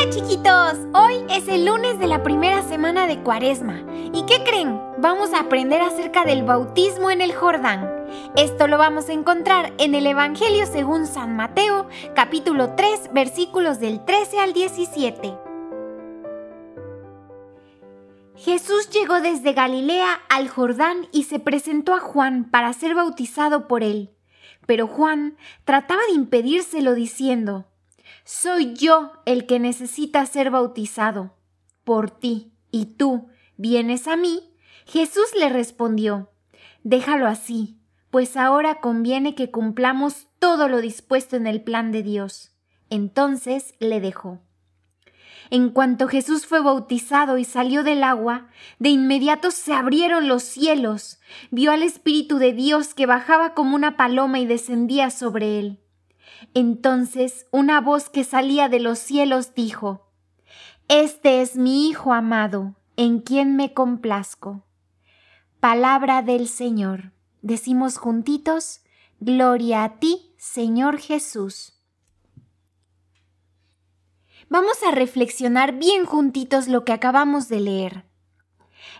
Hola chiquitos, hoy es el lunes de la primera semana de Cuaresma. ¿Y qué creen? Vamos a aprender acerca del bautismo en el Jordán. Esto lo vamos a encontrar en el Evangelio según San Mateo, capítulo 3, versículos del 13 al 17. Jesús llegó desde Galilea al Jordán y se presentó a Juan para ser bautizado por él. Pero Juan trataba de impedírselo diciendo, Soy yo el que necesita ser bautizado por ti, y tú vienes a mí. Jesús le respondió, Déjalo así, pues ahora conviene que cumplamos todo lo dispuesto en el plan de Dios. Entonces le dejó. En cuanto Jesús fue bautizado y salió del agua, de inmediato se abrieron los cielos, vio al Espíritu de Dios que bajaba como una paloma y descendía sobre él. Entonces una voz que salía de los cielos dijo, Este es mi Hijo amado, en quien me complazco. Palabra del Señor. Decimos juntitos, Gloria a ti, Señor Jesús. Vamos a reflexionar bien juntitos lo que acabamos de leer.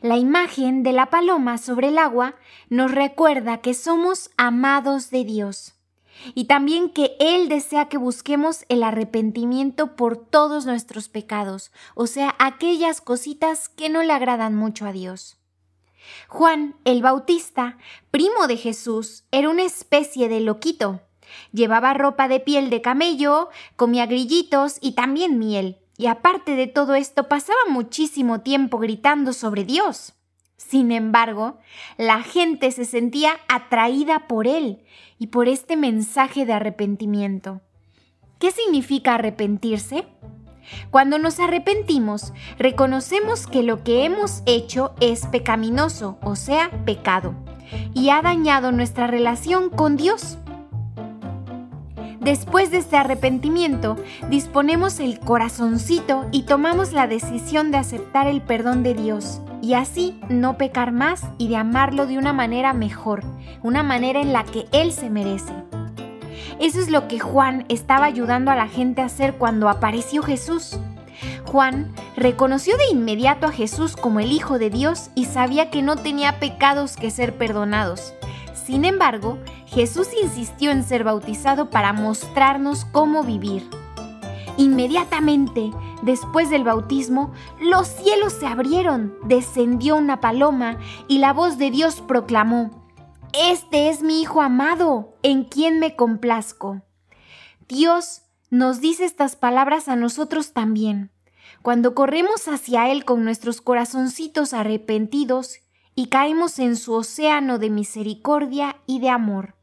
La imagen de la paloma sobre el agua nos recuerda que somos amados de Dios y también que Él desea que busquemos el arrepentimiento por todos nuestros pecados, o sea, aquellas cositas que no le agradan mucho a Dios. Juan el Bautista, primo de Jesús, era una especie de loquito. Llevaba ropa de piel de camello, comía grillitos y también miel. Y aparte de todo esto, pasaba muchísimo tiempo gritando sobre Dios. Sin embargo, la gente se sentía atraída por él y por este mensaje de arrepentimiento. ¿Qué significa arrepentirse? Cuando nos arrepentimos, reconocemos que lo que hemos hecho es pecaminoso, o sea, pecado, y ha dañado nuestra relación con Dios. Después de este arrepentimiento, disponemos el corazoncito y tomamos la decisión de aceptar el perdón de Dios y así no pecar más y de amarlo de una manera mejor, una manera en la que Él se merece. Eso es lo que Juan estaba ayudando a la gente a hacer cuando apareció Jesús. Juan reconoció de inmediato a Jesús como el Hijo de Dios y sabía que no tenía pecados que ser perdonados. Sin embargo, Jesús insistió en ser bautizado para mostrarnos cómo vivir. Inmediatamente, después del bautismo, los cielos se abrieron, descendió una paloma y la voz de Dios proclamó, Este es mi Hijo amado, en quien me complazco. Dios nos dice estas palabras a nosotros también. Cuando corremos hacia Él con nuestros corazoncitos arrepentidos y caemos en su océano de misericordia y de amor.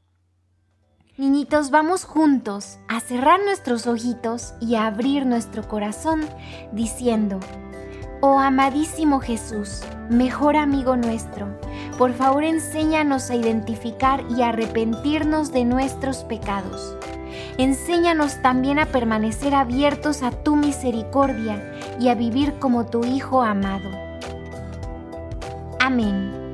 Niñitos, vamos juntos a cerrar nuestros ojitos y a abrir nuestro corazón diciendo, Oh amadísimo Jesús, mejor amigo nuestro, por favor enséñanos a identificar y arrepentirnos de nuestros pecados. Enséñanos también a permanecer abiertos a tu misericordia y a vivir como tu Hijo amado. Amén.